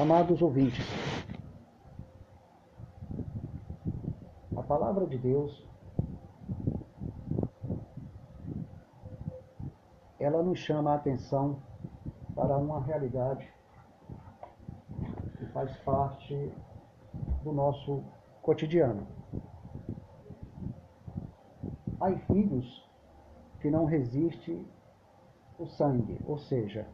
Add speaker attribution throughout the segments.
Speaker 1: Amados ouvintes, a palavra de Deus ela nos chama a atenção para uma realidade que faz parte do nosso cotidiano. Há filhos que não resistem o sangue, ou seja,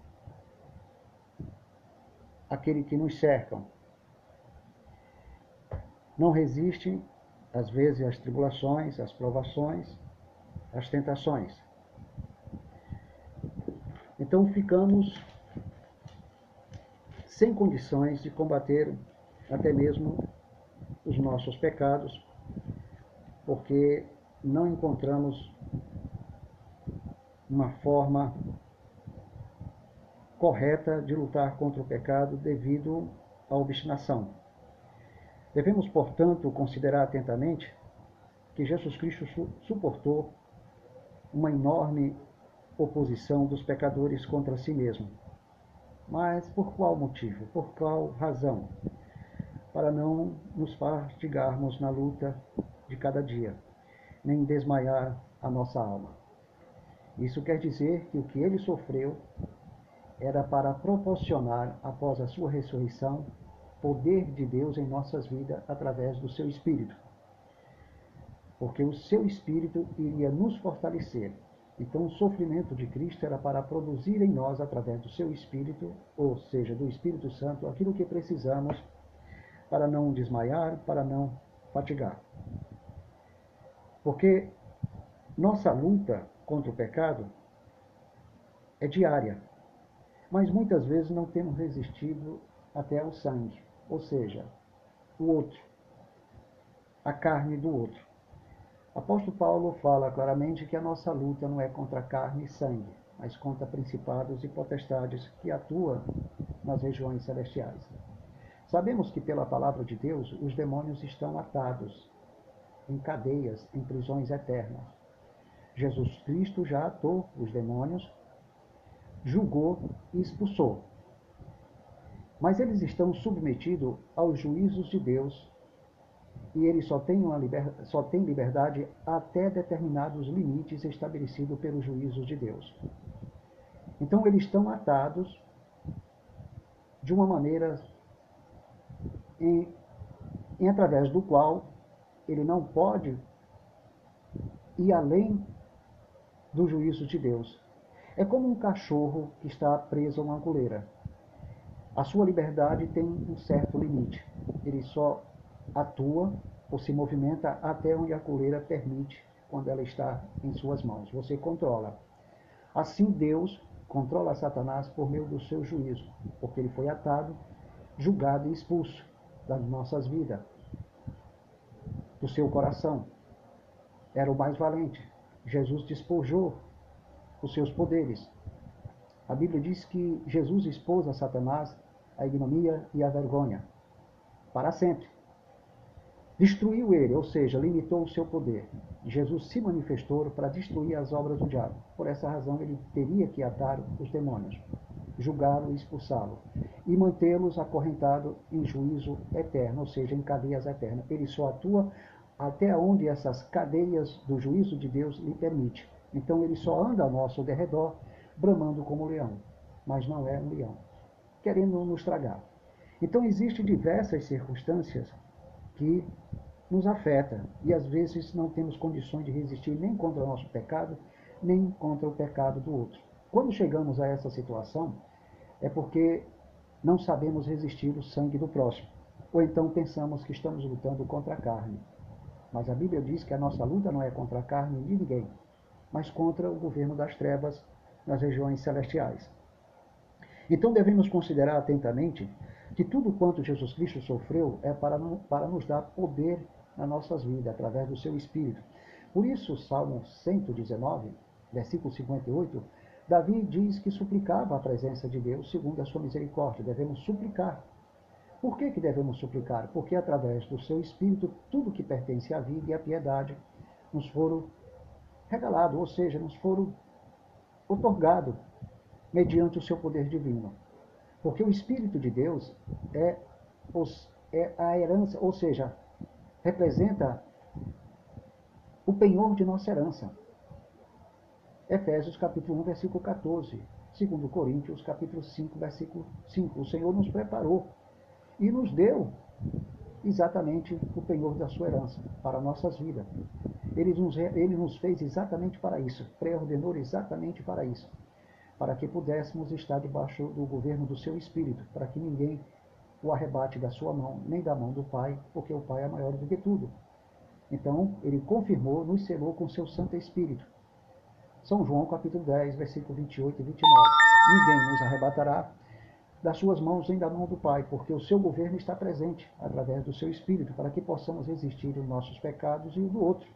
Speaker 1: aquele que nos cercam. Não resistem, às vezes, às tribulações, às provações, às tentações. Então ficamos sem condições de combater até mesmo os nossos pecados, porque não encontramos uma forma correta de lutar contra o pecado devido à obstinação. Devemos, portanto, considerar atentamente que Jesus Cristo suportou uma enorme oposição dos pecadores contra si mesmo. Mas por qual motivo? Por qual razão? Para não nos fatigarmos na luta de cada dia, nem desmaiar a nossa alma. Isso quer dizer que o que ele sofreu era para proporcionar, após a sua ressurreição, poder de Deus em nossas vidas através do seu Espírito. Porque o seu Espírito iria nos fortalecer. Então, o sofrimento de Cristo era para produzir em nós, através do seu Espírito, ou seja, do Espírito Santo, aquilo que precisamos para não desmaiar, para não fatigar. Porque nossa luta contra o pecado é diária, mas muitas vezes não temos resistido até ao sangue, ou seja, o outro, a carne do outro. Apóstolo Paulo fala claramente que a nossa luta não é contra carne e sangue, mas contra principados e potestades que atuam nas regiões celestiais. Sabemos que pela palavra de Deus os demônios estão atados em cadeias, em prisões eternas. Jesus Cristo já atou os demônios julgou e expulsou. Mas eles estão submetidos aos juízos de Deus e eles só têm, liber... só têm liberdade até determinados limites estabelecidos pelos juízos de Deus. Então eles estão atados de uma maneira em, em através do qual ele não pode ir além do juízo de Deus. É como um cachorro que está preso a uma coleira. A sua liberdade tem um certo limite. Ele só atua ou se movimenta até onde a coleira permite quando ela está em suas mãos. Você controla. Assim Deus controla Satanás por meio do seu juízo, porque ele foi atado, julgado e expulso das nossas vidas, do seu coração. Era o mais valente. Jesus despojou os seus poderes. A Bíblia diz que Jesus expôs a Satanás a ignomia e a vergonha para sempre. Destruiu ele, ou seja, limitou o seu poder. Jesus se manifestou para destruir as obras do diabo. Por essa razão, ele teria que atar os demônios, julgá-lo e expulsá-lo, e mantê-los acorrentados em juízo eterno, ou seja, em cadeias eternas. Ele só atua até onde essas cadeias do juízo de Deus lhe permitem. Então ele só anda ao nosso derredor, bramando como leão, mas não é um leão, querendo nos tragar. Então existem diversas circunstâncias que nos afetam e às vezes não temos condições de resistir nem contra o nosso pecado, nem contra o pecado do outro. Quando chegamos a essa situação, é porque não sabemos resistir o sangue do próximo, ou então pensamos que estamos lutando contra a carne. Mas a Bíblia diz que a nossa luta não é contra a carne de ninguém, mas contra o governo das trevas nas regiões celestiais. Então devemos considerar atentamente que tudo quanto Jesus Cristo sofreu é para, para nos dar poder nas nossas vidas, através do seu Espírito. Por isso, Salmo 119, versículo 58, Davi diz que suplicava a presença de Deus segundo a sua misericórdia. Devemos suplicar. Por que, que devemos suplicar? Porque através do seu Espírito, tudo que pertence à vida e à piedade nos foram regalado, ou seja, nos foram otorgado mediante o seu poder divino. Porque o Espírito de Deus é, os, é a herança, ou seja, representa o penhor de nossa herança. Efésios capítulo 1, versículo 14. Segundo Coríntios capítulo 5, versículo 5. O Senhor nos preparou e nos deu exatamente o penhor da sua herança para nossas vidas. Ele nos, ele nos fez exatamente para isso, preordenou exatamente para isso, para que pudéssemos estar debaixo do governo do seu Espírito, para que ninguém o arrebate da sua mão, nem da mão do Pai, porque o Pai é maior do que tudo. Então, ele confirmou, nos selou com seu Santo Espírito. São João capítulo 10, versículo 28 e 29. Ninguém nos arrebatará das suas mãos nem da mão do Pai, porque o seu governo está presente através do seu Espírito, para que possamos resistir dos nossos pecados e o do outro.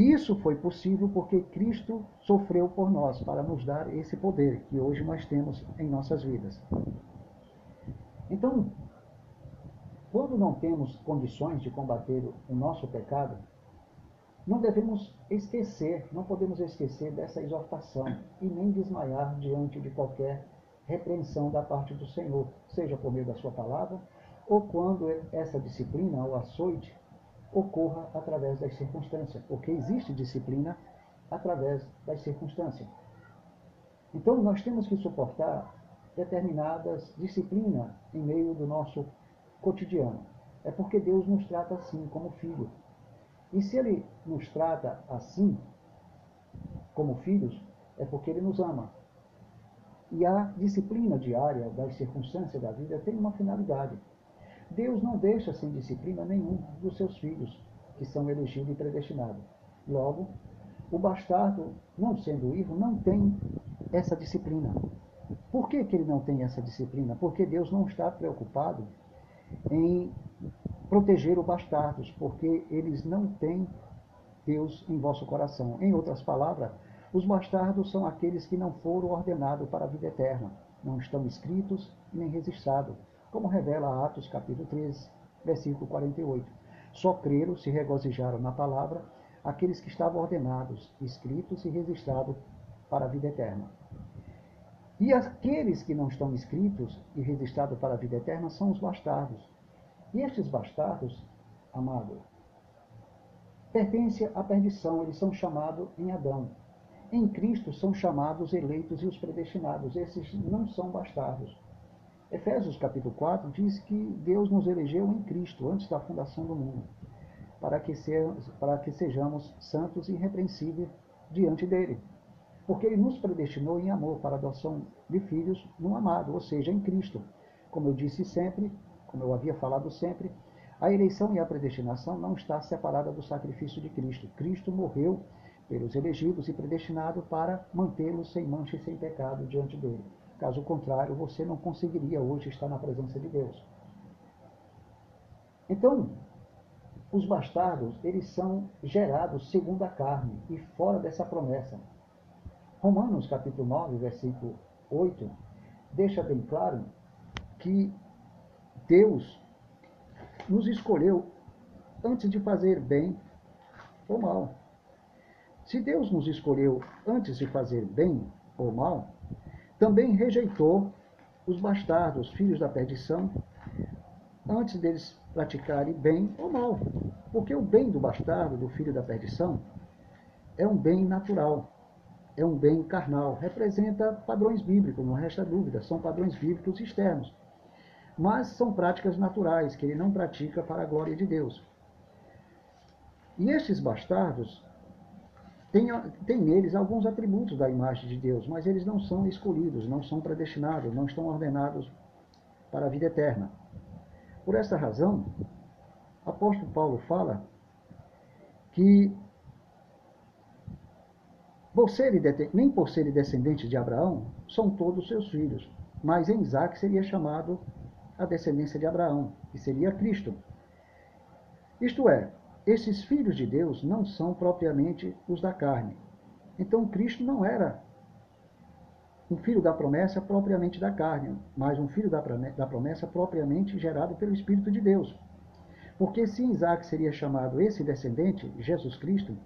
Speaker 1: Isso foi possível porque Cristo sofreu por nós, para nos dar esse poder que hoje nós temos em nossas vidas. Então, quando não temos condições de combater o nosso pecado, não devemos esquecer, não podemos esquecer dessa exortação e nem desmaiar diante de qualquer repreensão da parte do Senhor, seja por meio da sua palavra, ou quando essa disciplina, o açoite, ocorra através das circunstâncias, porque existe disciplina através das circunstâncias. Então, nós temos que suportar determinadas disciplinas em meio do nosso cotidiano. É porque Deus nos trata assim, como filho. E se Ele nos trata assim, como filhos, é porque Ele nos ama. E a disciplina diária das circunstâncias da vida tem uma finalidade. Deus não deixa sem disciplina nenhum dos seus filhos, que são elegidos e predestinados. Logo, o bastardo, não sendo vivo, não tem essa disciplina. Por que, que ele não tem essa disciplina? Porque Deus não está preocupado em proteger os bastardos, porque eles não têm Deus em vosso coração. Em outras palavras, os bastardos são aqueles que não foram ordenados para a vida eterna, não estão escritos nem registrados, como revela Atos capítulo 13, versículo 48. Só creram, se regozijaram na palavra, aqueles que estavam ordenados, escritos e registrados para a vida eterna. E aqueles que não estão escritos e registrados para a vida eterna são os bastardos. E estes bastardos, amado, pertencem à perdição, eles são chamados em Adão. Em Cristo são chamados eleitos e os predestinados. Esses não são bastardos. Efésios capítulo 4 diz que Deus nos elegeu em Cristo antes da fundação do mundo, para que, para que sejamos santos e irrepreensíveis diante dele porque ele nos predestinou em amor para a adoção de filhos no amado, ou seja, em Cristo. Como eu disse sempre, como eu havia falado sempre, a eleição e a predestinação não está separada do sacrifício de Cristo. Cristo morreu pelos elegidos e predestinados para mantê-los sem mancha e sem pecado diante dele. Caso contrário, você não conseguiria hoje estar na presença de Deus. Então, os bastardos, eles são gerados segundo a carne e fora dessa promessa. Romanos capítulo 9, versículo 8, deixa bem claro que Deus nos escolheu antes de fazer bem ou mal. Se Deus nos escolheu antes de fazer bem ou mal, também rejeitou os bastardos, filhos da perdição, antes deles praticarem bem ou mal. Porque o bem do bastardo, do filho da perdição, é um bem natural é um bem carnal, representa padrões bíblicos, não resta dúvida, são padrões bíblicos externos. Mas são práticas naturais que ele não pratica para a glória de Deus. E estes bastardos têm, têm neles alguns atributos da imagem de Deus, mas eles não são escolhidos, não são predestinados, não estão ordenados para a vida eterna. Por essa razão, apóstolo Paulo fala que por nem por serem descendentes de Abraão, são todos seus filhos. Mas em Isaac seria chamado a descendência de Abraão, que seria Cristo. Isto é, esses filhos de Deus não são propriamente os da carne. Então Cristo não era um filho da promessa propriamente da carne, mas um filho da promessa propriamente gerado pelo Espírito de Deus. Porque se Isaac seria chamado esse descendente, Jesus Cristo,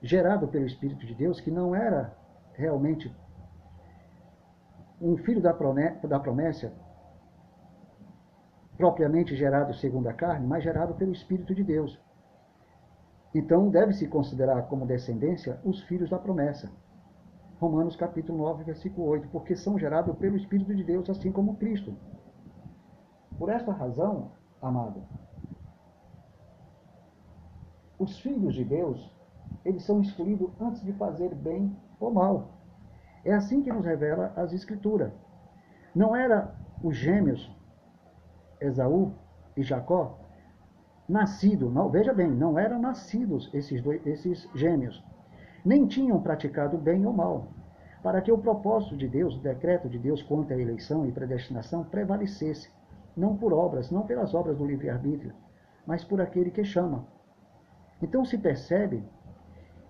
Speaker 1: gerado pelo Espírito de Deus, que não era realmente um filho da promessa, propriamente gerado segundo a carne, mas gerado pelo Espírito de Deus. Então, deve-se considerar como descendência os filhos da promessa. Romanos capítulo 9, versículo 8, porque são gerados pelo Espírito de Deus, assim como Cristo. Por esta razão, amado, os filhos de Deus, eles são escolhidos antes de fazer bem ou mal. É assim que nos revela as Escrituras. Não era os gêmeos, Esaú e Jacó, nascido, não, veja bem, não eram nascidos esses, dois, esses gêmeos, nem tinham praticado bem ou mal, para que o propósito de Deus, o decreto de Deus quanto à eleição e predestinação prevalecesse, não por obras, não pelas obras do livre-arbítrio, mas por aquele que chama. Então se percebe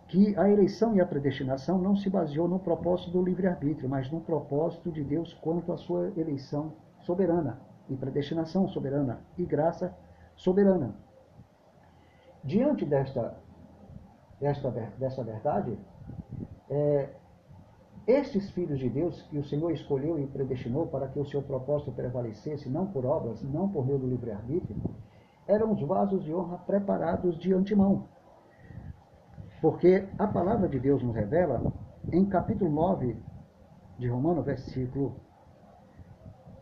Speaker 1: que a eleição e a predestinação não se baseou no propósito do livre-arbítrio, mas no propósito de Deus quanto à sua eleição soberana, e predestinação soberana, e graça soberana. Diante desta, desta, dessa verdade, é, estes filhos de Deus que o Senhor escolheu e predestinou para que o seu propósito prevalecesse, não por obras, não por meio do livre-arbítrio, eram os vasos de honra preparados de antemão. Porque a palavra de Deus nos revela, em capítulo 9 de Romanos, versículo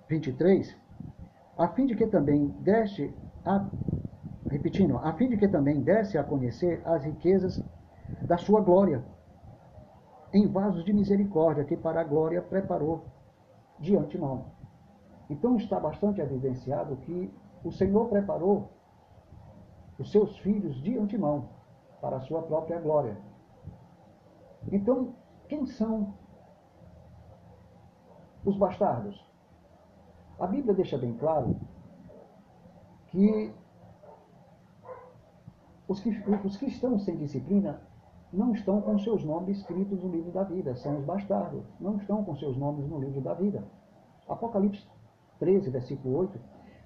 Speaker 1: 23, a fim de que também deste a, repetindo, a fim de que também desse a conhecer as riquezas da sua glória, em vasos de misericórdia que para a glória preparou de antemão. Então está bastante evidenciado que o Senhor preparou os seus filhos de antemão para a sua própria glória. Então, quem são os bastardos? A Bíblia deixa bem claro que os, que os cristãos sem disciplina não estão com seus nomes escritos no livro da vida, são os bastardos, não estão com seus nomes no livro da vida. Apocalipse 13, versículo 8,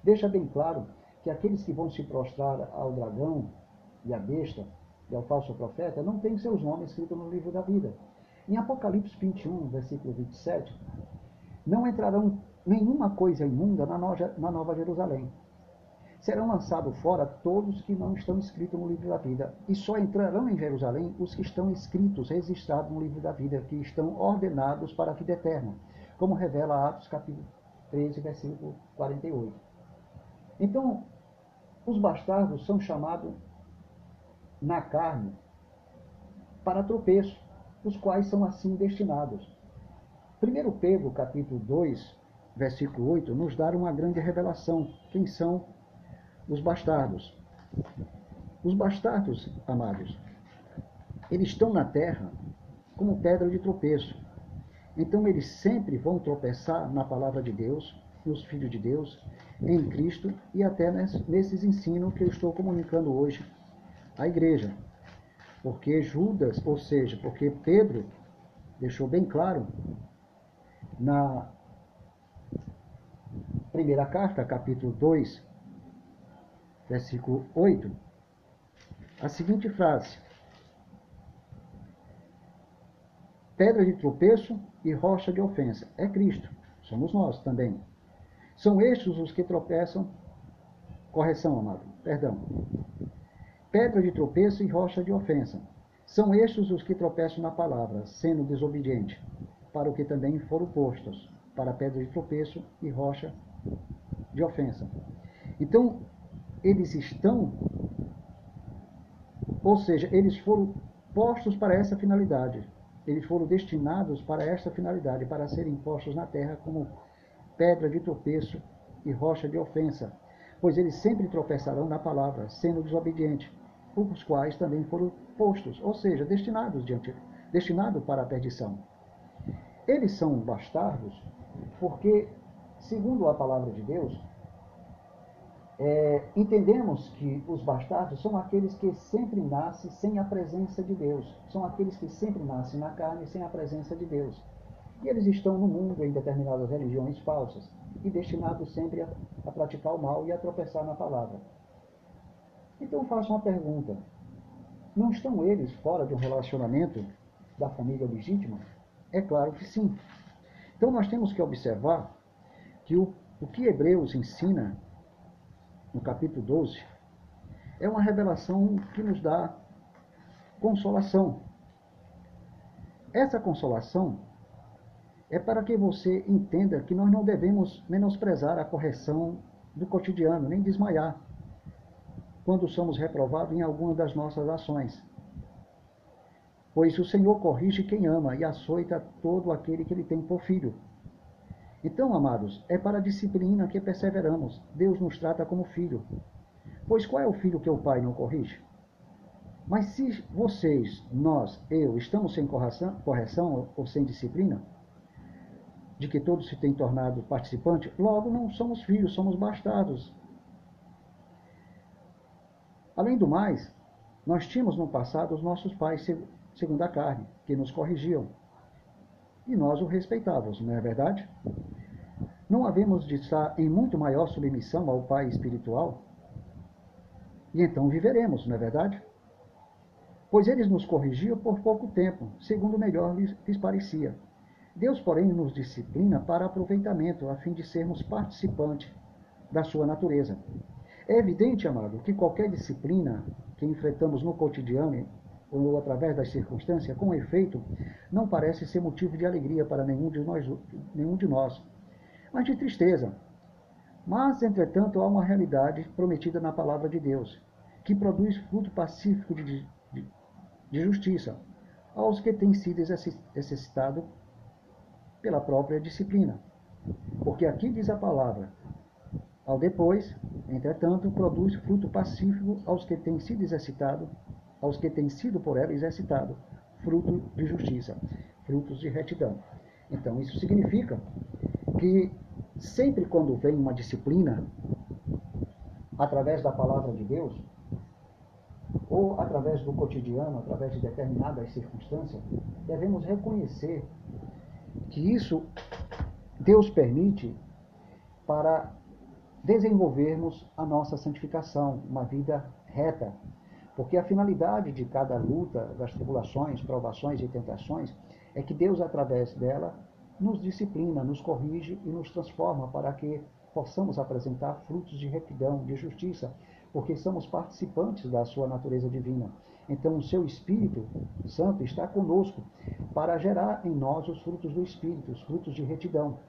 Speaker 1: deixa bem claro que aqueles que vão se prostrar ao dragão e à besta e ao falso profeta, não tem seus nomes escritos no livro da vida. Em Apocalipse 21, versículo 27, não entrarão nenhuma coisa imunda na Nova Jerusalém. Serão lançados fora todos que não estão escritos no livro da vida, e só entrarão em Jerusalém os que estão escritos, registrados no livro da vida, que estão ordenados para a vida eterna, como revela Atos capítulo 13, versículo 48. Então, os bastardos são chamados na carne para tropeço, os quais são assim destinados. 1 Pedro, capítulo 2, versículo 8, nos dá uma grande revelação. Quem são os bastardos? Os bastardos, amados, eles estão na terra como pedra de tropeço. Então eles sempre vão tropeçar na palavra de Deus, nos filhos de Deus, em Cristo e até nesses ensinos que eu estou comunicando hoje a igreja. Porque Judas, ou seja, porque Pedro deixou bem claro na primeira carta, capítulo 2, versículo 8, a seguinte frase: Pedra de tropeço e rocha de ofensa. É Cristo, somos nós também. São estes os que tropeçam. Correção, amado, perdão pedra de tropeço e rocha de ofensa. São estes os que tropeçam na palavra, sendo desobediente, para o que também foram postos, para pedra de tropeço e rocha de ofensa. Então, eles estão, ou seja, eles foram postos para essa finalidade. Eles foram destinados para esta finalidade, para serem postos na terra como pedra de tropeço e rocha de ofensa, pois eles sempre tropeçarão na palavra, sendo desobedientes os quais também foram postos, ou seja, destinados, diante, destinado para a perdição. Eles são bastardos porque, segundo a palavra de Deus, é, entendemos que os bastardos são aqueles que sempre nascem sem a presença de Deus, são aqueles que sempre nascem na carne sem a presença de Deus. E eles estão no mundo em determinadas religiões falsas e destinados sempre a, a praticar o mal e a tropeçar na palavra. Então faço uma pergunta. Não estão eles fora de um relacionamento da família legítima? É claro que sim. Então nós temos que observar que o, o que Hebreus ensina no capítulo 12 é uma revelação que nos dá consolação. Essa consolação é para que você entenda que nós não devemos menosprezar a correção do cotidiano, nem desmaiar quando somos reprovados em alguma das nossas ações. Pois o Senhor corrige quem ama e açoita todo aquele que ele tem por filho. Então, amados, é para a disciplina que perseveramos. Deus nos trata como filho. Pois qual é o filho que o pai não corrige? Mas se vocês, nós, eu, estamos sem correção, correção ou sem disciplina, de que todos se têm tornado participantes, logo não somos filhos, somos bastardos. Além do mais, nós tínhamos no passado os nossos pais segundo a carne, que nos corrigiam. E nós o respeitávamos, não é verdade? Não havemos de estar em muito maior submissão ao Pai espiritual? E então viveremos, não é verdade? Pois eles nos corrigiam por pouco tempo, segundo melhor lhes, lhes parecia. Deus, porém, nos disciplina para aproveitamento, a fim de sermos participantes da sua natureza. É evidente, amado, que qualquer disciplina que enfrentamos no cotidiano ou através das circunstâncias, com efeito, não parece ser motivo de alegria para nenhum de nós, nenhum de nós mas de tristeza. Mas, entretanto, há uma realidade prometida na palavra de Deus, que produz fruto pacífico de, de, de justiça aos que têm sido exercitados pela própria disciplina. Porque aqui diz a palavra, ao depois, entretanto, produz fruto pacífico aos que têm sido exercitados aos que têm sido por ela exercitado, fruto de justiça, frutos de retidão. Então, isso significa que sempre quando vem uma disciplina, através da palavra de Deus, ou através do cotidiano, através de determinadas circunstâncias, devemos reconhecer que isso Deus permite para desenvolvermos a nossa santificação, uma vida reta, porque a finalidade de cada luta, das tribulações, provações e tentações, é que Deus, através dela, nos disciplina, nos corrige e nos transforma para que possamos apresentar frutos de retidão, de justiça, porque somos participantes da sua natureza divina. Então, o seu Espírito Santo está conosco para gerar em nós os frutos do Espírito, os frutos de retidão,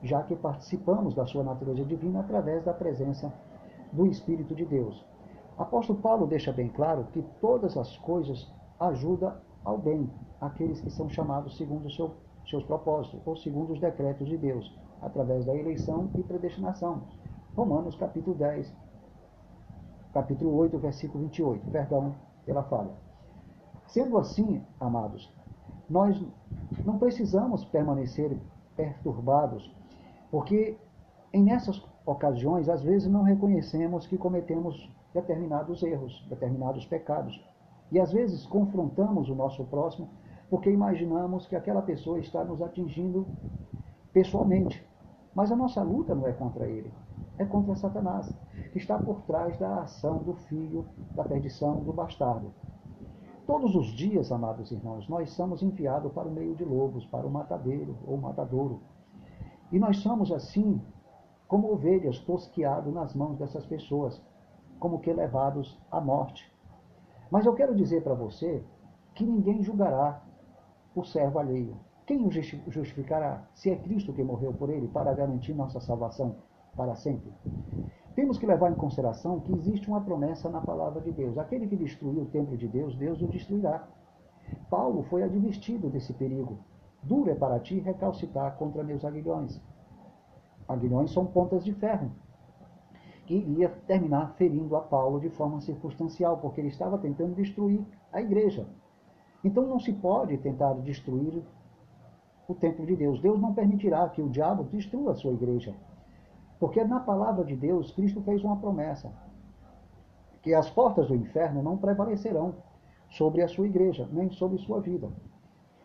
Speaker 1: já que participamos da sua natureza divina através da presença do Espírito de Deus. Apóstolo Paulo deixa bem claro que todas as coisas ajudam ao bem, aqueles que são chamados segundo seu, seus propósitos, ou segundo os decretos de Deus, através da eleição e predestinação. Romanos capítulo 10, capítulo 8, versículo 28. Perdão pela falha. Sendo assim, amados, nós não precisamos permanecer perturbados, porque em nessas ocasiões, às vezes não reconhecemos que cometemos determinados erros, determinados pecados. E às vezes confrontamos o nosso próximo porque imaginamos que aquela pessoa está nos atingindo pessoalmente. Mas a nossa luta não é contra ele, é contra Satanás, que está por trás da ação do filho, da perdição, do bastardo. Todos os dias, amados irmãos, nós somos enviados para o meio de lobos, para o matadeiro ou matadouro. E nós somos assim, como ovelhas tosquiadas nas mãos dessas pessoas, como que levados à morte. Mas eu quero dizer para você que ninguém julgará o servo alheio. Quem o justificará? Se é Cristo que morreu por ele para garantir nossa salvação para sempre. Temos que levar em consideração que existe uma promessa na palavra de Deus. Aquele que destruiu o templo de Deus, Deus o destruirá. Paulo foi advertido desse perigo. Duro é para ti recalcitar contra meus aguilhões. Aguilhões são pontas de ferro que iria terminar ferindo a Paulo de forma circunstancial, porque ele estava tentando destruir a igreja. Então não se pode tentar destruir o templo de Deus. Deus não permitirá que o diabo destrua a sua igreja. Porque na palavra de Deus, Cristo fez uma promessa: que as portas do inferno não prevalecerão sobre a sua igreja, nem sobre sua vida.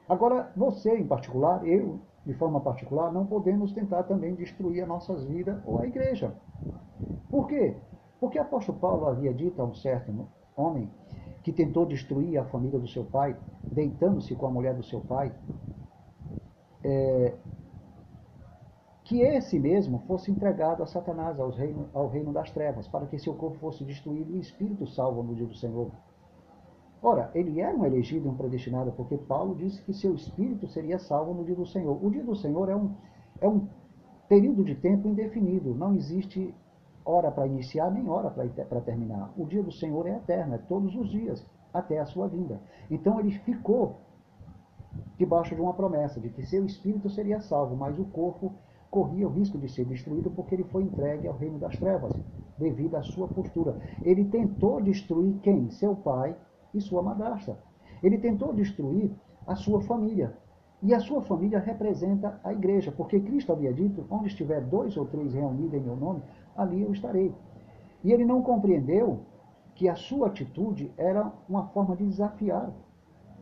Speaker 1: Agora, você em particular, eu de forma particular, não podemos tentar também destruir as nossas vidas ou a igreja. Por quê? Porque o apóstolo Paulo havia dito a um certo homem que tentou destruir a família do seu pai, deitando-se com a mulher do seu pai, é, que esse mesmo fosse entregado a Satanás, reino, ao reino das trevas, para que seu corpo fosse destruído e o espírito salvo no dia do Senhor. Ora, ele era um elegido e um predestinado, porque Paulo disse que seu espírito seria salvo no dia do Senhor. O dia do Senhor é um, é um período de tempo indefinido, não existe hora para iniciar nem hora para terminar. O dia do Senhor é eterno, é todos os dias, até a sua vinda. Então ele ficou debaixo de uma promessa de que seu espírito seria salvo, mas o corpo corria o risco de ser destruído porque ele foi entregue ao reino das trevas, devido à sua postura. Ele tentou destruir quem? Seu pai e sua madrasta. Ele tentou destruir a sua família. E a sua família representa a igreja, porque Cristo havia dito: onde estiver dois ou três reunidos em meu nome, ali eu estarei. E ele não compreendeu que a sua atitude era uma forma de desafiar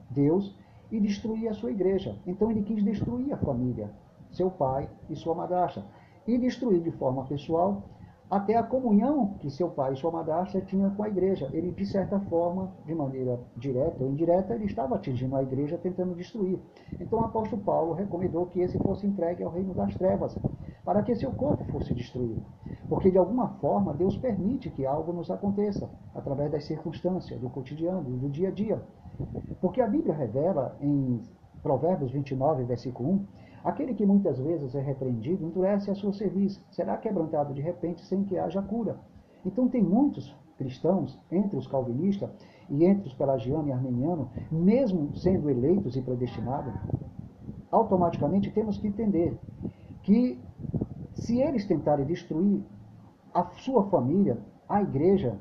Speaker 1: Deus e destruir a sua igreja. Então ele quis destruir a família, seu pai e sua madrasta, e destruir de forma pessoal até a comunhão que seu pai e sua madrasta tinham com a igreja. Ele, de certa forma, de maneira direta ou indireta, ele estava atingindo a igreja, tentando destruir. Então o apóstolo Paulo recomendou que esse fosse entregue ao reino das trevas, para que seu corpo fosse destruído. Porque, de alguma forma, Deus permite que algo nos aconteça, através das circunstâncias, do cotidiano, do dia a dia. Porque a Bíblia revela, em Provérbios 29, versículo 1, Aquele que muitas vezes é repreendido endurece a sua serviço, será quebrantado de repente sem que haja cura. Então tem muitos cristãos, entre os calvinistas e entre os pelagiano e armeniano, mesmo sendo eleitos e predestinados, automaticamente temos que entender que se eles tentarem destruir a sua família, a igreja,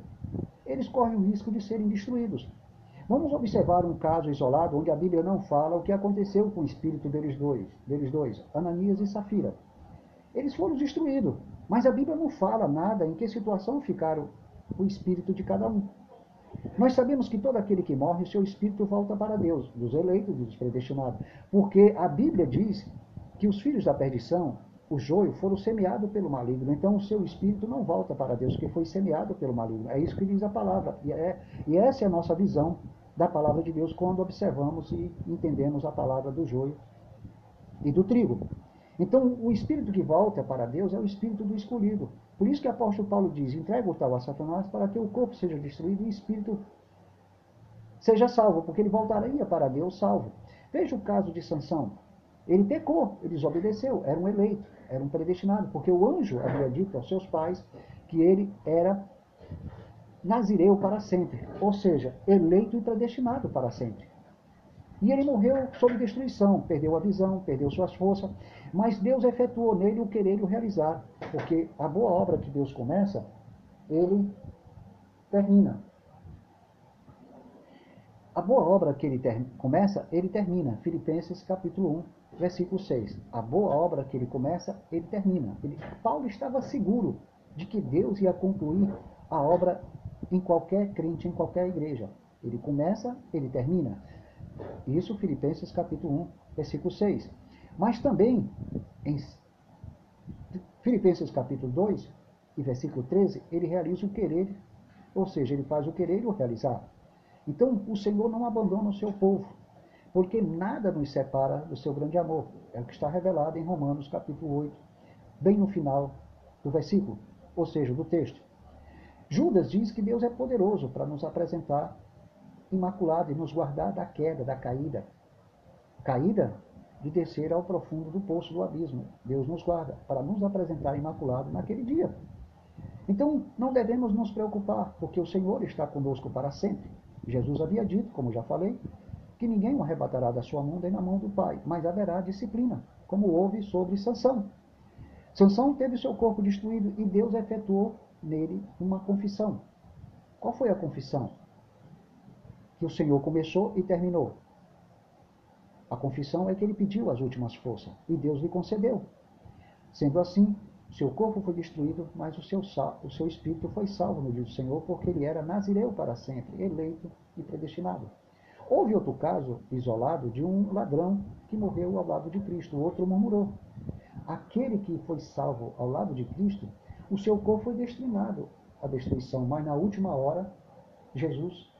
Speaker 1: eles correm o risco de serem destruídos. Vamos observar um caso isolado onde a Bíblia não fala o que aconteceu com o espírito deles dois, deles dois, Ananias e Safira. Eles foram destruídos, mas a Bíblia não fala nada em que situação ficaram o espírito de cada um. Nós sabemos que todo aquele que morre, o seu espírito volta para Deus, dos eleitos dos predestinados, porque a Bíblia diz que os filhos da perdição, o joio, foram semeados pelo maligno. Então o seu espírito não volta para Deus, que foi semeado pelo maligno. É isso que diz a palavra. E, é, e essa é a nossa visão da palavra de Deus quando observamos e entendemos a palavra do joio e do trigo. Então, o espírito que volta para Deus é o espírito do escolhido. Por isso que o apóstolo Paulo diz: entrega o tal a Satanás para que o corpo seja destruído e o espírito seja salvo, porque ele voltaria para Deus salvo. Veja o caso de Sansão. Ele pecou, ele desobedeceu, era um eleito, era um predestinado, porque o anjo havia dito aos seus pais que ele era nazireu para sempre, ou seja, eleito e predestinado para sempre. E ele morreu sob destruição, perdeu a visão, perdeu suas forças, mas Deus efetuou nele o querer e o realizar, porque a boa obra que Deus começa, ele termina. A boa obra que ele começa, ele termina. Filipenses capítulo 1, versículo 6. A boa obra que ele começa, ele termina. Ele, Paulo estava seguro de que Deus ia concluir a obra em qualquer crente, em qualquer igreja. Ele começa, ele termina. Isso Filipenses capítulo 1, versículo 6. Mas também em Filipenses capítulo 2 e versículo 13, ele realiza o querer, ou seja, ele faz o querer e o realizar. Então, o Senhor não abandona o seu povo, porque nada nos separa do seu grande amor. É o que está revelado em Romanos capítulo 8, bem no final do versículo, ou seja, do texto. Judas diz que Deus é poderoso para nos apresentar imaculado e nos guardar da queda, da caída. Caída de descer ao profundo do poço do abismo. Deus nos guarda para nos apresentar imaculado naquele dia. Então, não devemos nos preocupar, porque o Senhor está conosco para sempre. Jesus havia dito, como já falei, que ninguém o arrebatará da sua mão nem na mão do Pai, mas haverá disciplina, como houve sobre Sansão. Sansão teve seu corpo destruído e Deus efetuou nele uma confissão. Qual foi a confissão? Que o Senhor começou e terminou. A confissão é que ele pediu as últimas forças e Deus lhe concedeu. Sendo assim, seu corpo foi destruído, mas o seu, o seu espírito foi salvo no dia do Senhor, porque ele era nazireu para sempre, eleito e predestinado. Houve outro caso isolado de um ladrão que morreu ao lado de Cristo. O outro murmurou. Aquele que foi salvo ao lado de Cristo o seu corpo foi destinado à destruição, mas na última hora, Jesus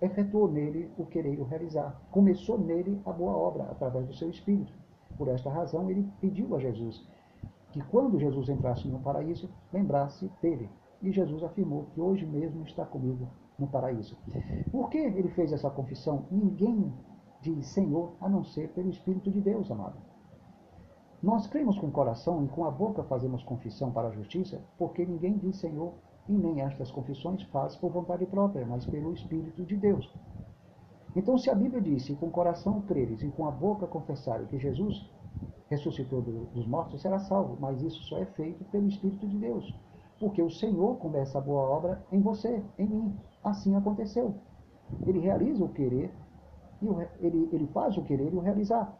Speaker 1: efetuou nele o querer o realizar. Começou nele a boa obra, através do seu espírito. Por esta razão, ele pediu a Jesus que quando Jesus entrasse no paraíso, lembrasse dele. E Jesus afirmou que hoje mesmo está comigo no paraíso. Por que ele fez essa confissão? Ninguém diz Senhor a não ser pelo Espírito de Deus, amado. Nós cremos com o coração e com a boca fazemos confissão para a justiça, porque ninguém diz Senhor e nem estas confissões faz por vontade própria, mas pelo Espírito de Deus. Então, se a Bíblia diz, se com o coração creres e com a boca confessares que Jesus ressuscitou dos mortos, será salvo. Mas isso só é feito pelo Espírito de Deus. Porque o Senhor começa a boa obra em você, em mim. Assim aconteceu. Ele realiza o querer, e ele, ele faz o querer e o realizar.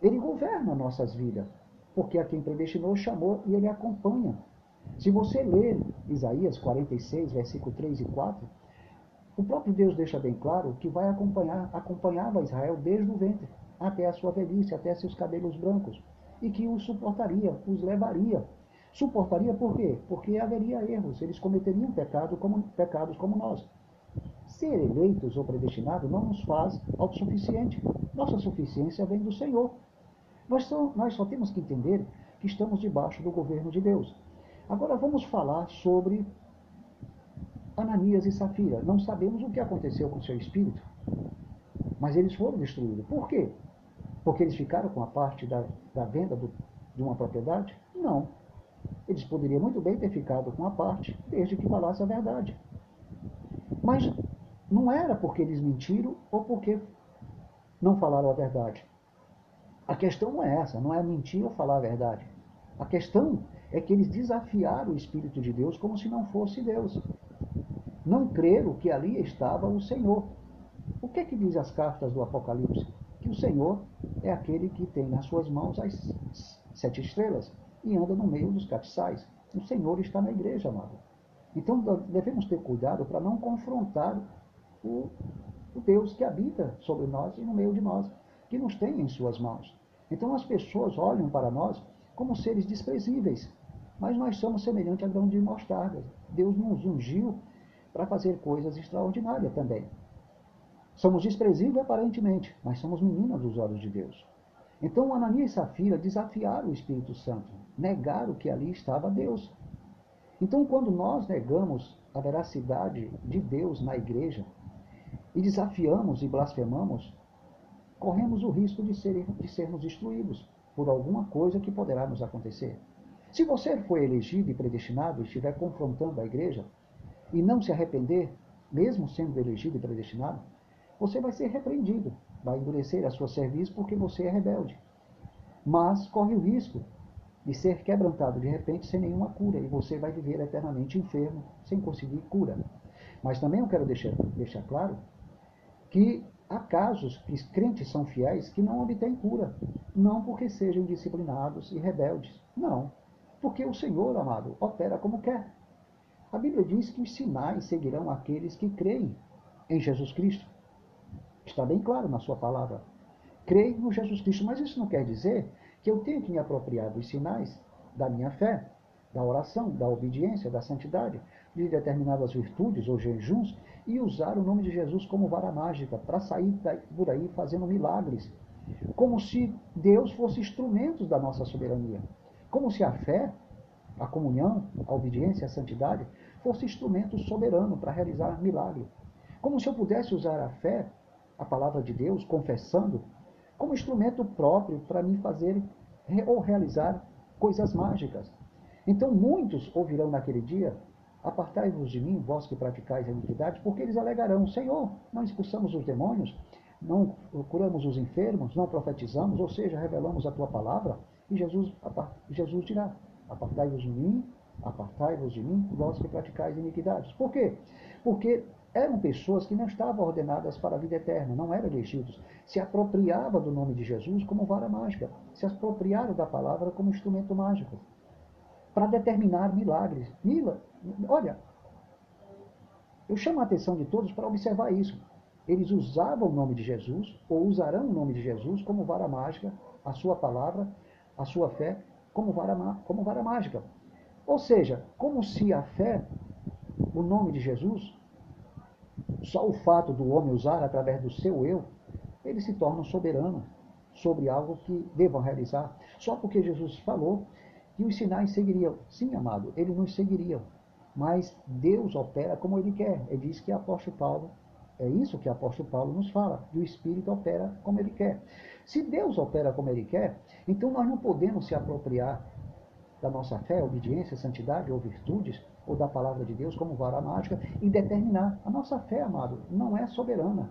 Speaker 1: Ele governa nossas vidas, porque a quem predestinou chamou e ele acompanha. Se você ler Isaías 46, versículo 3 e 4, o próprio Deus deixa bem claro que vai acompanhar, acompanhava Israel desde o ventre, até a sua velhice, até seus cabelos brancos, e que os suportaria, os levaria. Suportaria por quê? Porque haveria erros, eles cometeriam pecado como, pecados como nós. Ser eleitos ou predestinados não nos faz autossuficiente. Nossa suficiência vem do Senhor. Nós só, nós só temos que entender que estamos debaixo do governo de Deus. Agora vamos falar sobre Ananias e Safira. Não sabemos o que aconteceu com seu espírito, mas eles foram destruídos. Por quê? Porque eles ficaram com a parte da, da venda do, de uma propriedade? Não. Eles poderiam muito bem ter ficado com a parte, desde que falasse a verdade. Mas não era porque eles mentiram ou porque não falaram a verdade. A questão não é essa, não é mentir ou falar a verdade. A questão é que eles desafiaram o Espírito de Deus como se não fosse Deus não creram que ali estava o Senhor. O que é que diz as cartas do Apocalipse? Que o Senhor é aquele que tem nas suas mãos as sete estrelas e anda no meio dos castiçais. O Senhor está na igreja, amado. Então devemos ter cuidado para não confrontar o, o Deus que habita sobre nós e no meio de nós, que nos tem em suas mãos. Então as pessoas olham para nós como seres desprezíveis, mas nós somos semelhantes a grão de mostarda. Deus nos ungiu para fazer coisas extraordinárias também. Somos desprezíveis aparentemente, mas somos meninas dos olhos de Deus. Então Ananias e Safira desafiaram o Espírito Santo, negaram que ali estava Deus. Então, quando nós negamos a veracidade de Deus na igreja e desafiamos e blasfemamos, corremos o risco de, ser, de sermos destruídos por alguma coisa que poderá nos acontecer. Se você foi elegido e predestinado e estiver confrontando a igreja, e não se arrepender, mesmo sendo elegido e predestinado, você vai ser repreendido, vai endurecer a sua serviço porque você é rebelde. Mas corre o risco de ser quebrantado de repente sem nenhuma cura e você vai viver eternamente enfermo sem conseguir cura. Mas também eu quero deixar, deixar claro que há casos que crentes são fiéis que não obtêm cura, não porque sejam disciplinados e rebeldes, não, porque o Senhor, amado, opera como quer. A Bíblia diz que os sinais seguirão aqueles que creem em Jesus Cristo. Está bem claro na sua palavra. Creio no Jesus Cristo, mas isso não quer dizer que eu tenho que me apropriar dos sinais da minha fé, da oração, da obediência, da santidade, de determinadas virtudes ou jejuns e usar o nome de Jesus como vara mágica para sair por aí fazendo milagres, como se Deus fosse instrumento da nossa soberania, como se a fé, a comunhão, a obediência, a santidade fosse instrumento soberano para realizar milagre. Como se eu pudesse usar a fé, a palavra de Deus, confessando, como instrumento próprio para me fazer ou realizar coisas mágicas. Então muitos ouvirão naquele dia, apartai-vos de mim, vós que praticais a iniquidade, porque eles alegarão, Senhor, não expulsamos os demônios, não curamos os enfermos, não profetizamos, ou seja, revelamos a tua palavra, e Jesus, Jesus dirá, apartai-vos de mim, Apartai-vos de mim, vós que praticais iniquidades. Por quê? Porque eram pessoas que não estavam ordenadas para a vida eterna, não eram elegidos. Se apropriavam do nome de Jesus como vara mágica, se apropriaram da palavra como instrumento mágico, para determinar milagres. Mila, olha, eu chamo a atenção de todos para observar isso. Eles usavam o nome de Jesus, ou usarão o nome de Jesus como vara mágica, a sua palavra, a sua fé, como vara, como vara mágica. Ou seja, como se a fé, o nome de Jesus, só o fato do homem usar através do seu eu, ele se torna soberano sobre algo que devam realizar. Só porque Jesus falou que os sinais seguiriam. Sim, amado, eles nos seguiriam. Mas Deus opera como Ele quer. Ele diz que apóstolo Paulo, é isso que apóstolo Paulo nos fala, e o Espírito opera como Ele quer. Se Deus opera como Ele quer, então nós não podemos se apropriar da nossa fé, obediência, santidade ou virtudes, ou da palavra de Deus como vara mágica, e determinar. A nossa fé, amado, não é soberana,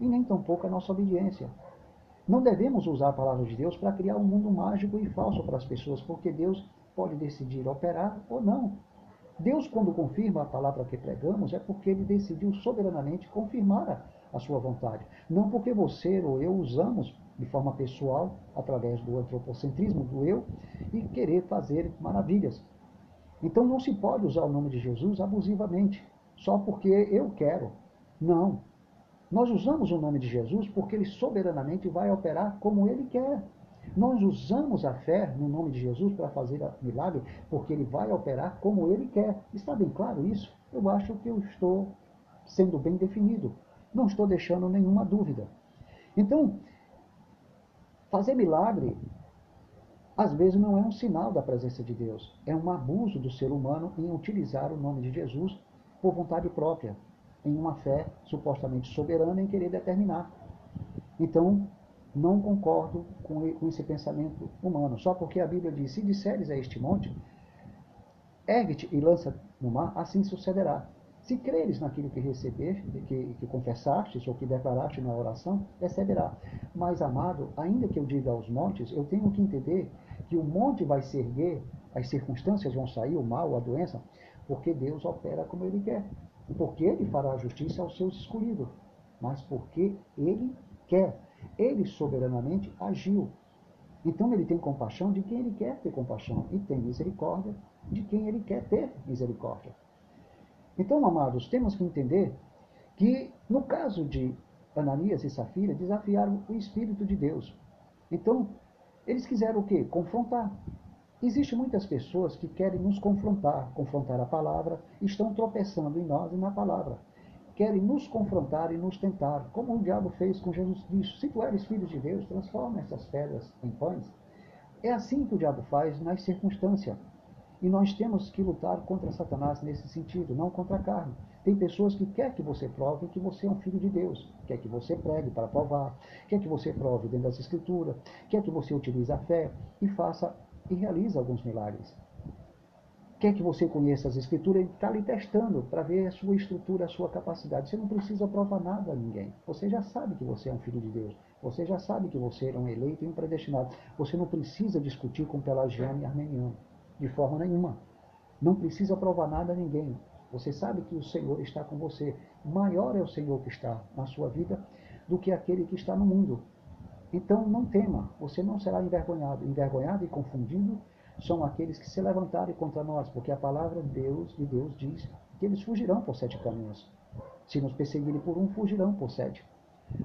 Speaker 1: e nem tampouco a nossa obediência. Não devemos usar a palavra de Deus para criar um mundo mágico e falso para as pessoas, porque Deus pode decidir operar ou não. Deus, quando confirma a palavra que pregamos, é porque ele decidiu soberanamente confirmar a, sua vontade. Não porque você ou eu usamos de forma pessoal, através do antropocentrismo do eu, e querer fazer maravilhas. Então não se pode usar o nome de Jesus abusivamente, só porque eu quero. Não. Nós usamos o nome de Jesus porque ele soberanamente vai operar como ele quer. Nós usamos a fé no nome de Jesus para fazer milagre porque ele vai operar como ele quer. Está bem claro isso? Eu acho que eu estou sendo bem definido. Não estou deixando nenhuma dúvida. Então, fazer milagre às vezes não é um sinal da presença de Deus, é um abuso do ser humano em utilizar o nome de Jesus por vontade própria, em uma fé supostamente soberana em querer determinar. Então, não concordo com esse pensamento humano. Só porque a Bíblia diz: se disseres a este monte, ergue-te e lança no mar, assim sucederá. Se creres naquilo que recebeste, que, que confessastes ou que declaraste na oração, receberá. Mas, amado, ainda que eu diga aos montes, eu tenho que entender que o monte vai se erguer, as circunstâncias vão sair, o mal, a doença, porque Deus opera como Ele quer porque ele fará justiça aos seus escolhidos, mas porque ele quer. Ele soberanamente agiu. Então ele tem compaixão de quem ele quer ter compaixão e tem misericórdia de quem ele quer ter misericórdia. Então, amados, temos que entender que no caso de Ananias e Safira, desafiaram o Espírito de Deus. Então, eles quiseram o quê? Confrontar. Existem muitas pessoas que querem nos confrontar, confrontar a palavra, estão tropeçando em nós e na palavra. Querem nos confrontar e nos tentar, como o diabo fez com Jesus Cristo. Se tu eres filho de Deus, transforma essas pedras em pães. É assim que o diabo faz nas circunstâncias. E nós temos que lutar contra Satanás nesse sentido, não contra a carne. Tem pessoas que quer que você prove que você é um filho de Deus, quer que você pregue para provar, quer que você prove dentro das escrituras, quer que você utilize a fé e faça e realiza alguns milagres. Quer que você conheça as escrituras, ele está lhe testando para ver a sua estrutura, a sua capacidade. Você não precisa provar nada a ninguém. Você já sabe que você é um filho de Deus. Você já sabe que você é um eleito e um predestinado. Você não precisa discutir com pelagiano e armeniano, de forma nenhuma. Não precisa provar nada a ninguém. Você sabe que o Senhor está com você. Maior é o Senhor que está na sua vida do que aquele que está no mundo. Então não tema, você não será envergonhado. Envergonhado e confundido são aqueles que se levantarem contra nós, porque a palavra de Deus, de Deus diz que eles fugirão por sete caminhos. Se nos perseguirem por um, fugirão por sete.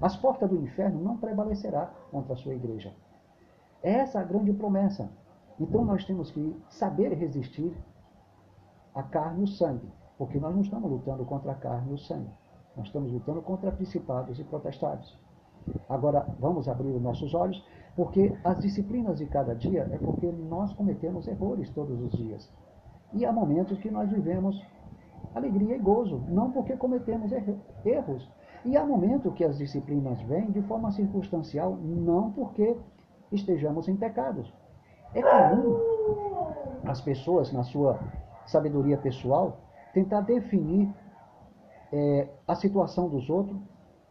Speaker 1: As portas do inferno não prevalecerá contra a sua igreja. É essa a grande promessa. Então nós temos que saber resistir à carne e o sangue, porque nós não estamos lutando contra a carne e o sangue. Nós estamos lutando contra principados e protestados. Agora, vamos abrir os nossos olhos, porque as disciplinas de cada dia é porque nós cometemos erros todos os dias. E há momentos que nós vivemos alegria e gozo, não porque cometemos erros. E há momentos que as disciplinas vêm de forma circunstancial, não porque estejamos em pecados. É comum as pessoas, na sua sabedoria pessoal, tentar definir é, a situação dos outros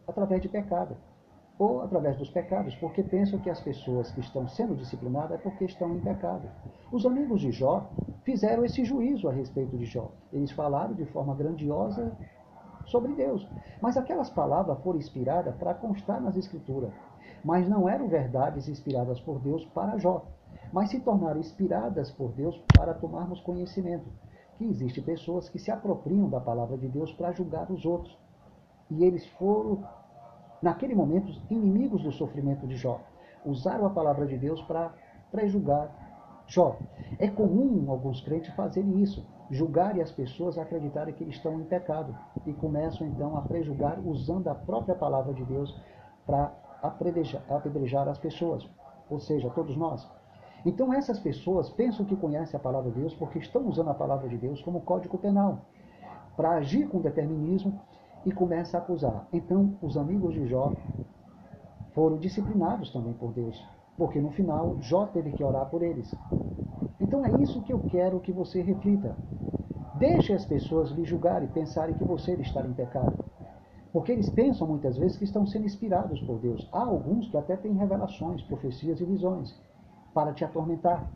Speaker 1: através de pecado ou através dos pecados, porque pensam que as pessoas que estão sendo disciplinadas é porque estão em pecado. Os amigos de Jó fizeram esse juízo a respeito de Jó. Eles falaram de forma grandiosa sobre Deus. Mas aquelas palavras foram inspiradas para constar nas Escrituras. Mas não eram verdades inspiradas por Deus para Jó, mas se tornaram inspiradas por Deus para tomarmos conhecimento que existem pessoas que se apropriam da palavra de Deus para julgar os outros. E eles foram naquele momento, inimigos do sofrimento de Jó. Usaram a palavra de Deus para prejulgar Jó. É comum alguns crentes fazerem isso, julgarem as pessoas acreditarem que eles estão em pecado e começam então a prejulgar usando a própria palavra de Deus para apedrejar, apedrejar as pessoas, ou seja, todos nós. Então essas pessoas pensam que conhecem a palavra de Deus porque estão usando a palavra de Deus como código penal para agir com determinismo e começa a acusar. Então os amigos de Jó foram disciplinados também por Deus, porque no final Jó teve que orar por eles. Então é isso que eu quero que você reflita. Deixe as pessoas lhe julgarem e pensarem que você está em pecado. Porque eles pensam muitas vezes que estão sendo inspirados por Deus. Há alguns que até têm revelações, profecias e visões para te atormentar.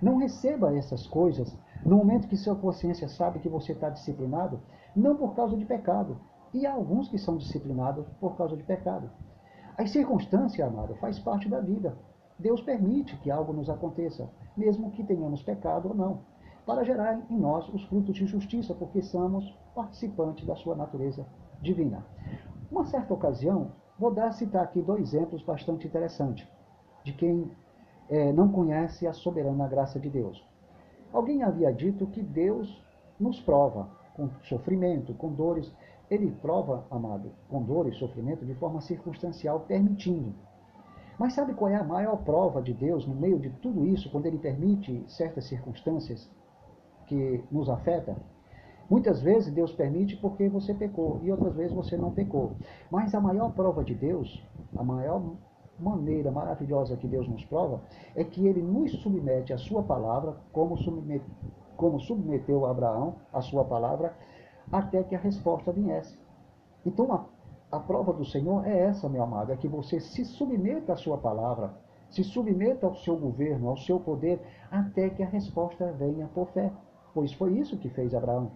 Speaker 1: Não receba essas coisas no momento que sua consciência sabe que você está disciplinado, não por causa de pecado. E há alguns que são disciplinados por causa de pecado. As circunstâncias, amado, faz parte da vida. Deus permite que algo nos aconteça, mesmo que tenhamos pecado ou não, para gerar em nós os frutos de justiça, porque somos participantes da sua natureza divina. Uma certa ocasião, vou dar citar aqui dois exemplos bastante interessantes de quem é, não conhece a soberana graça de Deus. Alguém havia dito que Deus nos prova com sofrimento, com dores. Ele prova, amado, com dor e sofrimento de forma circunstancial, permitindo. Mas sabe qual é a maior prova de Deus no meio de tudo isso, quando Ele permite certas circunstâncias que nos afetam? Muitas vezes Deus permite porque você pecou e outras vezes você não pecou. Mas a maior prova de Deus, a maior maneira maravilhosa que Deus nos prova, é que Ele nos submete à Sua palavra, como, submet, como submeteu Abraão à Sua palavra, até que a resposta viesse. Então a, a prova do Senhor é essa, meu amado, é que você se submeta à Sua palavra, se submeta ao seu governo, ao seu poder, até que a resposta venha por fé. Pois foi isso que fez Abraão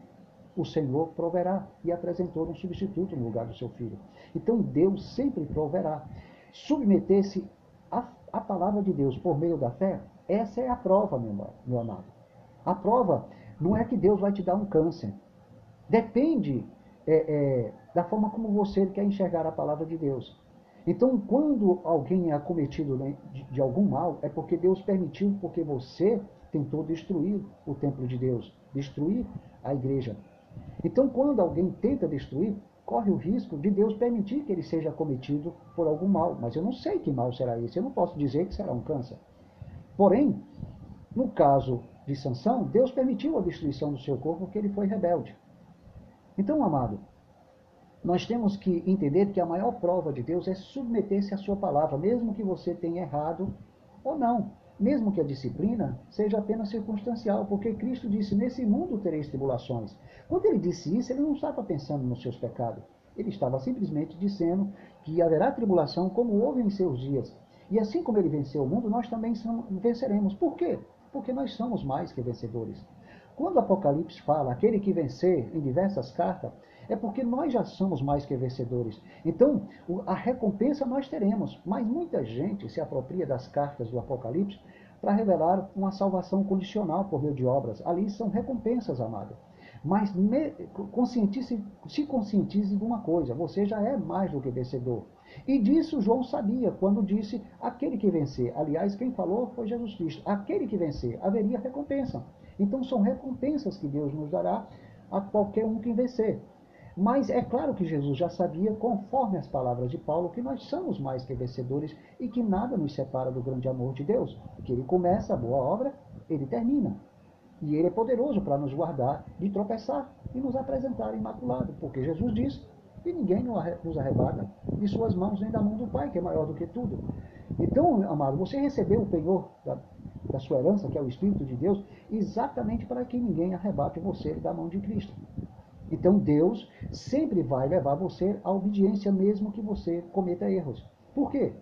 Speaker 1: o Senhor proverá. E apresentou um substituto no lugar do seu filho. Então Deus sempre proverá. Submeter-se à, palavra de Deus por meio da fé, essa é a prova, meu, meu amado. A prova não é que Deus vai te dar um câncer. Depende é, é, da forma como você quer enxergar a palavra de Deus. Então, quando alguém é acometido de, de algum mal, é porque Deus permitiu, porque você tentou destruir o templo de Deus, destruir a igreja. Então, quando alguém tenta destruir, corre o risco de Deus permitir que ele seja cometido por algum mal. Mas eu não sei que mal será esse. Eu não posso dizer que será um câncer. Porém, no caso de Sansão, Deus permitiu a destruição do seu corpo porque ele foi rebelde. Então, amado, nós temos que entender que a maior prova de Deus é submeter-se à sua palavra, mesmo que você tenha errado ou não mesmo que a disciplina seja apenas circunstancial, porque Cristo disse: Nesse mundo tereis tribulações. Quando ele disse isso, ele não estava pensando nos seus pecados. Ele estava simplesmente dizendo que haverá tribulação como houve em seus dias. E assim como ele venceu o mundo, nós também venceremos. Por quê? Porque nós somos mais que vencedores. Quando o Apocalipse fala aquele que vencer em diversas cartas, é porque nós já somos mais que vencedores. Então, a recompensa nós teremos. Mas muita gente se apropria das cartas do Apocalipse para revelar uma salvação condicional por meio de obras. Ali são recompensas, amado. Mas me, conscientize, se conscientize de uma coisa: você já é mais do que vencedor. E disso João sabia quando disse: aquele que vencer. Aliás, quem falou foi Jesus Cristo. Aquele que vencer, haveria recompensa. Então, são recompensas que Deus nos dará a qualquer um que vencer. Mas é claro que Jesus já sabia, conforme as palavras de Paulo, que nós somos mais que vencedores e que nada nos separa do grande amor de Deus. Que ele começa a boa obra, ele termina. E ele é poderoso para nos guardar de tropeçar e nos apresentar imaculado, porque Jesus disse que ninguém nos arrebata de suas mãos nem da mão do Pai, que é maior do que tudo. Então, amado, você recebeu o penhor da, da sua herança, que é o Espírito de Deus, exatamente para que ninguém arrebate você da mão de Cristo. Então Deus sempre vai levar você à obediência, mesmo que você cometa erros. Por quê?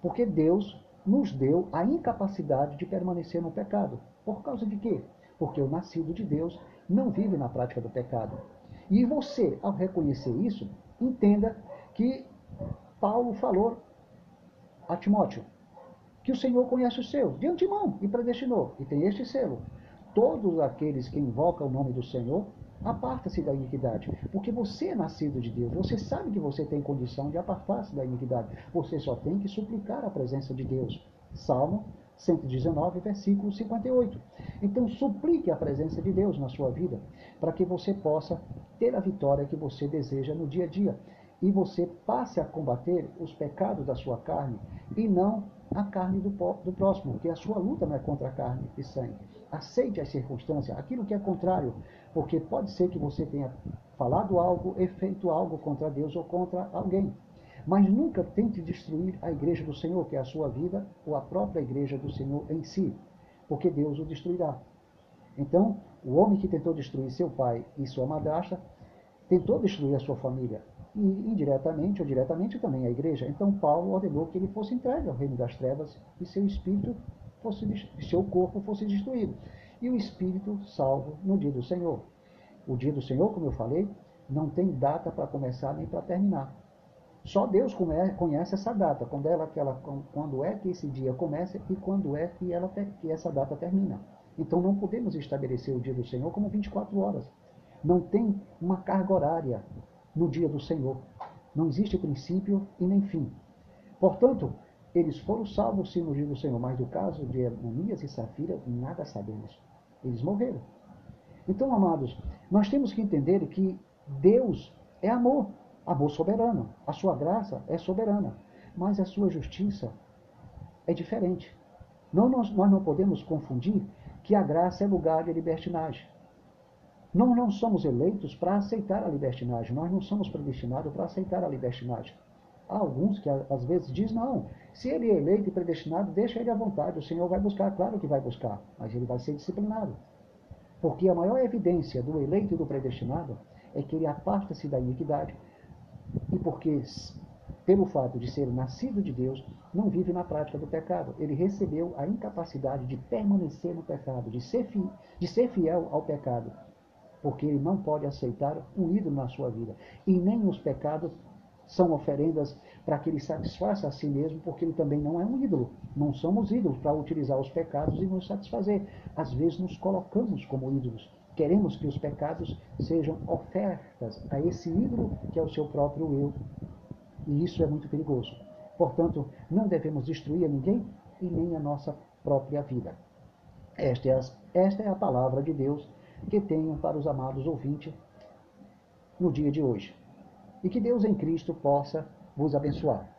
Speaker 1: Porque Deus nos deu a incapacidade de permanecer no pecado. Por causa de quê? Porque o nascido de Deus não vive na prática do pecado. E você, ao reconhecer isso, entenda que Paulo falou a Timóteo que o Senhor conhece o seu de antemão e predestinou. E tem este selo. Todos aqueles que invocam o nome do Senhor Aparta-se da iniquidade, porque você é nascido de Deus. Você sabe que você tem condição de apartar-se da iniquidade. Você só tem que suplicar a presença de Deus. Salmo 119, versículo 58. Então, suplique a presença de Deus na sua vida, para que você possa ter a vitória que você deseja no dia a dia. E você passe a combater os pecados da sua carne e não a carne do, do próximo, que a sua luta não é contra a carne e sangue. Aceite as circunstâncias, aquilo que é contrário, porque pode ser que você tenha falado algo e feito algo contra Deus ou contra alguém. Mas nunca tente destruir a igreja do Senhor, que é a sua vida, ou a própria igreja do Senhor em si, porque Deus o destruirá. Então, o homem que tentou destruir seu pai e sua madrasta, tentou destruir a sua família, e indiretamente ou diretamente também a igreja. Então, Paulo ordenou que ele fosse entregue ao reino das trevas e seu espírito fosse, seu corpo fosse destruído. E o espírito salvo no dia do Senhor. O dia do Senhor, como eu falei, não tem data para começar nem para terminar. Só Deus conhece essa data, quando, ela, ela, quando é que esse dia começa e quando é que, ela, que essa data termina. Então não podemos estabelecer o dia do Senhor como 24 horas. Não tem uma carga horária no dia do Senhor. Não existe princípio e nem fim. Portanto, eles foram salvos sim no dia do Senhor, mas do caso de Ananias e Safira, nada sabemos. Eles morreram. Então, amados, nós temos que entender que Deus é amor amor soberano. A sua graça é soberana, mas a sua justiça é diferente. Não, nós, nós não podemos confundir que a graça é lugar de libertinagem. Nós não somos eleitos para aceitar a libertinagem, nós não somos predestinados para aceitar a libertinagem. Há alguns que às vezes dizem, não, se ele é eleito e predestinado, deixa ele à vontade, o Senhor vai buscar, claro que vai buscar, mas ele vai ser disciplinado. Porque a maior evidência do eleito e do predestinado é que ele afasta-se da iniquidade e porque, pelo fato de ser nascido de Deus, não vive na prática do pecado. Ele recebeu a incapacidade de permanecer no pecado, de ser, fi, de ser fiel ao pecado, porque ele não pode aceitar um ídolo na sua vida. E nem os pecados são oferendas para que ele satisfaça a si mesmo, porque ele também não é um ídolo. Não somos ídolos para utilizar os pecados e nos satisfazer. Às vezes nos colocamos como ídolos Queremos que os pecados sejam ofertas a esse ídolo que é o seu próprio eu. E isso é muito perigoso. Portanto, não devemos destruir a ninguém e nem a nossa própria vida. Esta é, a, esta é a palavra de Deus que tenho para os amados ouvintes no dia de hoje. E que Deus em Cristo possa vos abençoar.